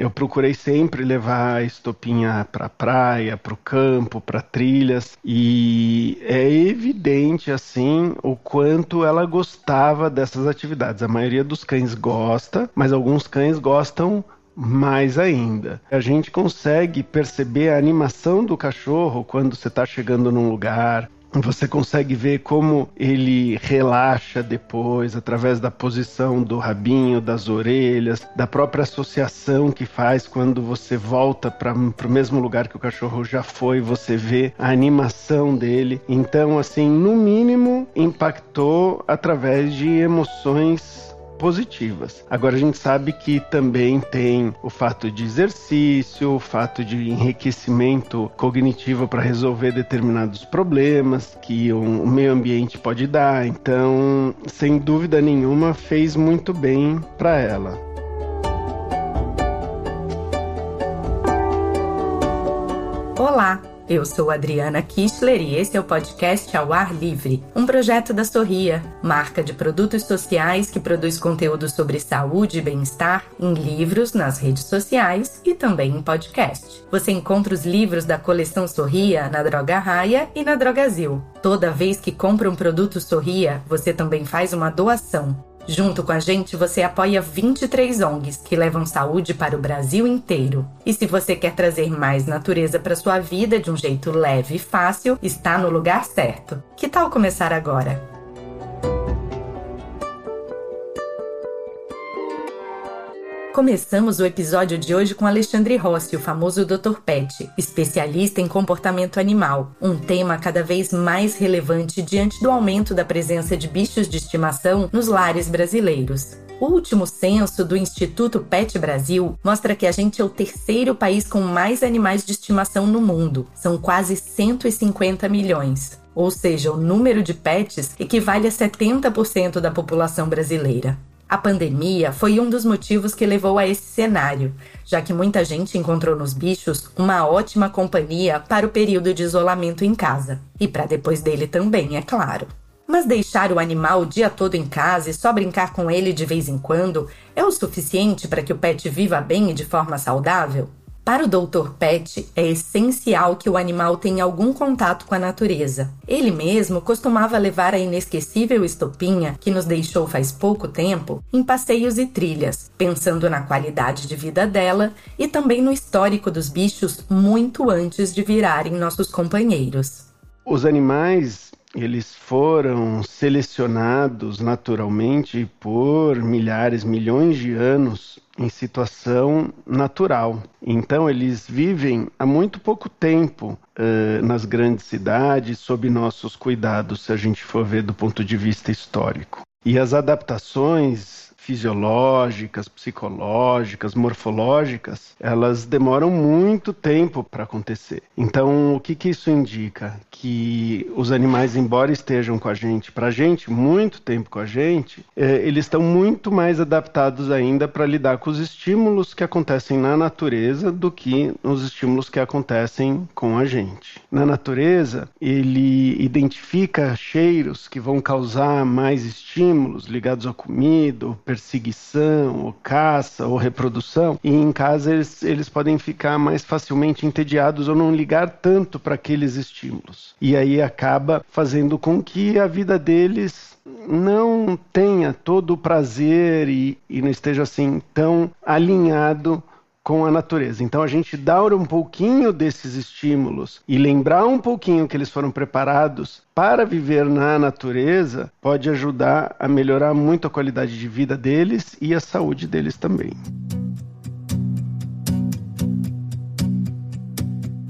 Eu procurei sempre levar a estopinha para praia, para o campo, para trilhas e é evidente assim o quanto ela gostava dessas atividades. A maioria dos cães gosta, mas alguns cães gostam mais ainda. A gente consegue perceber a animação do cachorro quando você está chegando num lugar, você consegue ver como ele relaxa depois, através da posição do rabinho, das orelhas, da própria associação que faz quando você volta para o mesmo lugar que o cachorro já foi, você vê a animação dele. Então, assim, no mínimo, impactou através de emoções positivas. Agora a gente sabe que também tem o fato de exercício, o fato de enriquecimento cognitivo para resolver determinados problemas que o meio ambiente pode dar. Então, sem dúvida nenhuma, fez muito bem para ela. Olá! Eu sou Adriana Kistler e esse é o podcast Ao Ar Livre, um projeto da Sorria, marca de produtos sociais que produz conteúdo sobre saúde e bem-estar em livros, nas redes sociais e também em podcast. Você encontra os livros da coleção Sorria na Droga Raia e na Drogazil. Toda vez que compra um produto Sorria, você também faz uma doação. Junto com a gente, você apoia 23 ONGs que levam saúde para o Brasil inteiro. E se você quer trazer mais natureza para sua vida de um jeito leve e fácil, está no lugar certo. Que tal começar agora? Começamos o episódio de hoje com Alexandre Rossi, o famoso Dr. Pet, especialista em comportamento animal, um tema cada vez mais relevante diante do aumento da presença de bichos de estimação nos lares brasileiros. O último censo do Instituto Pet Brasil mostra que a gente é o terceiro país com mais animais de estimação no mundo. São quase 150 milhões. Ou seja, o número de pets equivale a 70% da população brasileira. A pandemia foi um dos motivos que levou a esse cenário, já que muita gente encontrou nos bichos uma ótima companhia para o período de isolamento em casa. E para depois dele também, é claro. Mas deixar o animal o dia todo em casa e só brincar com ele de vez em quando é o suficiente para que o pet viva bem e de forma saudável? Para o Dr. Pet, é essencial que o animal tenha algum contato com a natureza. Ele mesmo costumava levar a inesquecível estopinha, que nos deixou faz pouco tempo, em passeios e trilhas, pensando na qualidade de vida dela e também no histórico dos bichos muito antes de virarem nossos companheiros. Os animais eles foram selecionados naturalmente por milhares, milhões de anos em situação natural. Então, eles vivem há muito pouco tempo uh, nas grandes cidades, sob nossos cuidados, se a gente for ver do ponto de vista histórico. E as adaptações fisiológicas, psicológicas, morfológicas, elas demoram muito tempo para acontecer. Então, o que, que isso indica? Que os animais, embora estejam com a gente, para a gente, muito tempo com a gente, é, eles estão muito mais adaptados ainda para lidar com os estímulos que acontecem na natureza do que os estímulos que acontecem com a gente. Na natureza, ele identifica cheiros que vão causar mais estímulos ligados à comida, perseguição, ou caça, ou reprodução, e em casa eles, eles podem ficar mais facilmente entediados ou não ligar tanto para aqueles estímulos. E aí acaba fazendo com que a vida deles não tenha todo o prazer e, e não esteja assim tão alinhado com a natureza. Então a gente dar um pouquinho desses estímulos e lembrar um pouquinho que eles foram preparados para viver na natureza pode ajudar a melhorar muito a qualidade de vida deles e a saúde deles também.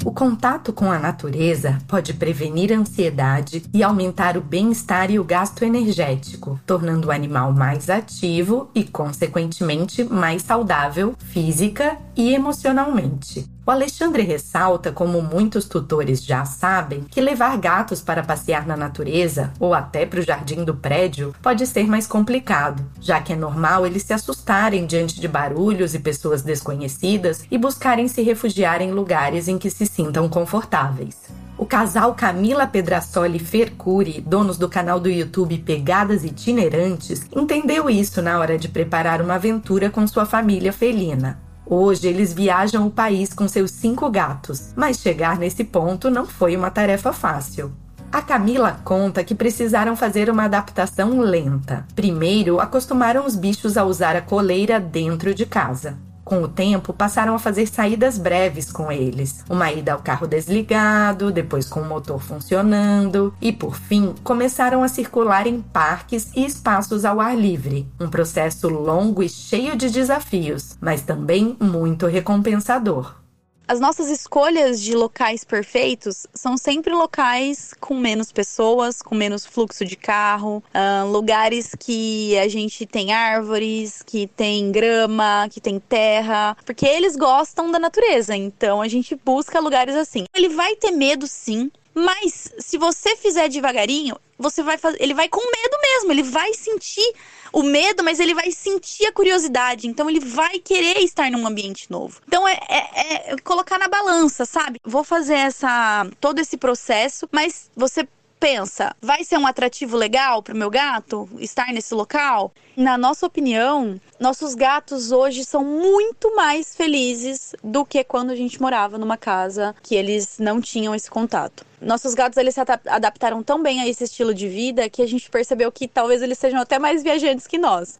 O contato com a natureza pode prevenir a ansiedade e aumentar o bem-estar e o gasto energético, tornando o animal mais ativo e, consequentemente, mais saudável física e emocionalmente. O Alexandre ressalta, como muitos tutores já sabem, que levar gatos para passear na natureza ou até para o jardim do prédio pode ser mais complicado, já que é normal eles se assustarem diante de barulhos e pessoas desconhecidas e buscarem se refugiar em lugares em que se sintam confortáveis. O casal Camila Pedrassoli Fercuri, donos do canal do YouTube Pegadas Itinerantes, entendeu isso na hora de preparar uma aventura com sua família felina. Hoje eles viajam o país com seus cinco gatos, mas chegar nesse ponto não foi uma tarefa fácil. A Camila conta que precisaram fazer uma adaptação lenta. Primeiro, acostumaram os bichos a usar a coleira dentro de casa. Com o tempo, passaram a fazer saídas breves com eles. Uma ida ao carro desligado, depois com o motor funcionando e, por fim, começaram a circular em parques e espaços ao ar livre. Um processo longo e cheio de desafios, mas também muito recompensador. As nossas escolhas de locais perfeitos são sempre locais com menos pessoas, com menos fluxo de carro, uh, lugares que a gente tem árvores, que tem grama, que tem terra, porque eles gostam da natureza, então a gente busca lugares assim. Ele vai ter medo sim, mas se você fizer devagarinho, você vai fazer, ele vai com medo mesmo, ele vai sentir o medo, mas ele vai sentir a curiosidade. Então ele vai querer estar num ambiente novo. Então é, é, é colocar na balança, sabe? Vou fazer essa todo esse processo, mas você pensa, vai ser um atrativo legal para o meu gato estar nesse local? Na nossa opinião, nossos gatos hoje são muito mais felizes do que quando a gente morava numa casa que eles não tinham esse contato. Nossos gatos eles se adaptaram tão bem a esse estilo de vida que a gente percebeu que talvez eles sejam até mais viajantes que nós.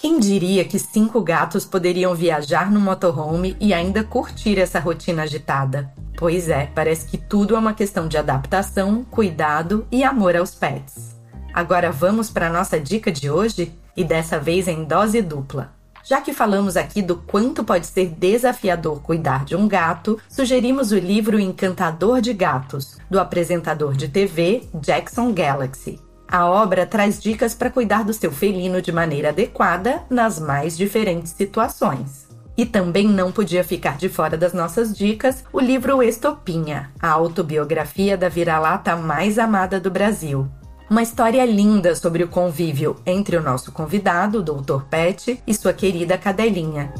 Quem diria que cinco gatos poderiam viajar no motorhome e ainda curtir essa rotina agitada? Pois é, parece que tudo é uma questão de adaptação, cuidado e amor aos pets. Agora vamos para a nossa dica de hoje e dessa vez em dose dupla. Já que falamos aqui do quanto pode ser desafiador cuidar de um gato, sugerimos o livro Encantador de Gatos, do apresentador de TV Jackson Galaxy. A obra traz dicas para cuidar do seu felino de maneira adequada nas mais diferentes situações. E também não podia ficar de fora das nossas dicas o livro Estopinha, a autobiografia da vira-lata mais amada do Brasil. Uma história linda sobre o convívio entre o nosso convidado, o Dr. Pet, e sua querida cadelinha.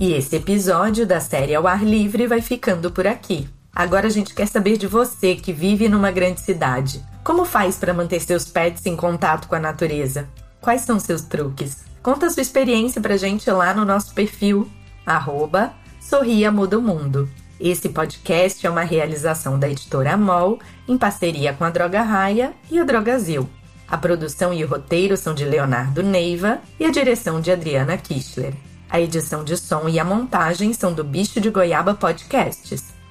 E esse episódio da série Ao Ar Livre vai ficando por aqui. Agora a gente quer saber de você que vive numa grande cidade. Como faz para manter seus pets em contato com a natureza? Quais são seus truques? Conta sua experiência pra gente lá no nosso perfil, arroba Sorria Muda o Mundo. Esse podcast é uma realização da editora MOL em parceria com a Droga Raia e a Drogazil. A produção e o roteiro são de Leonardo Neiva e a direção de Adriana Kistler. A edição de som e a montagem são do Bicho de Goiaba Podcasts.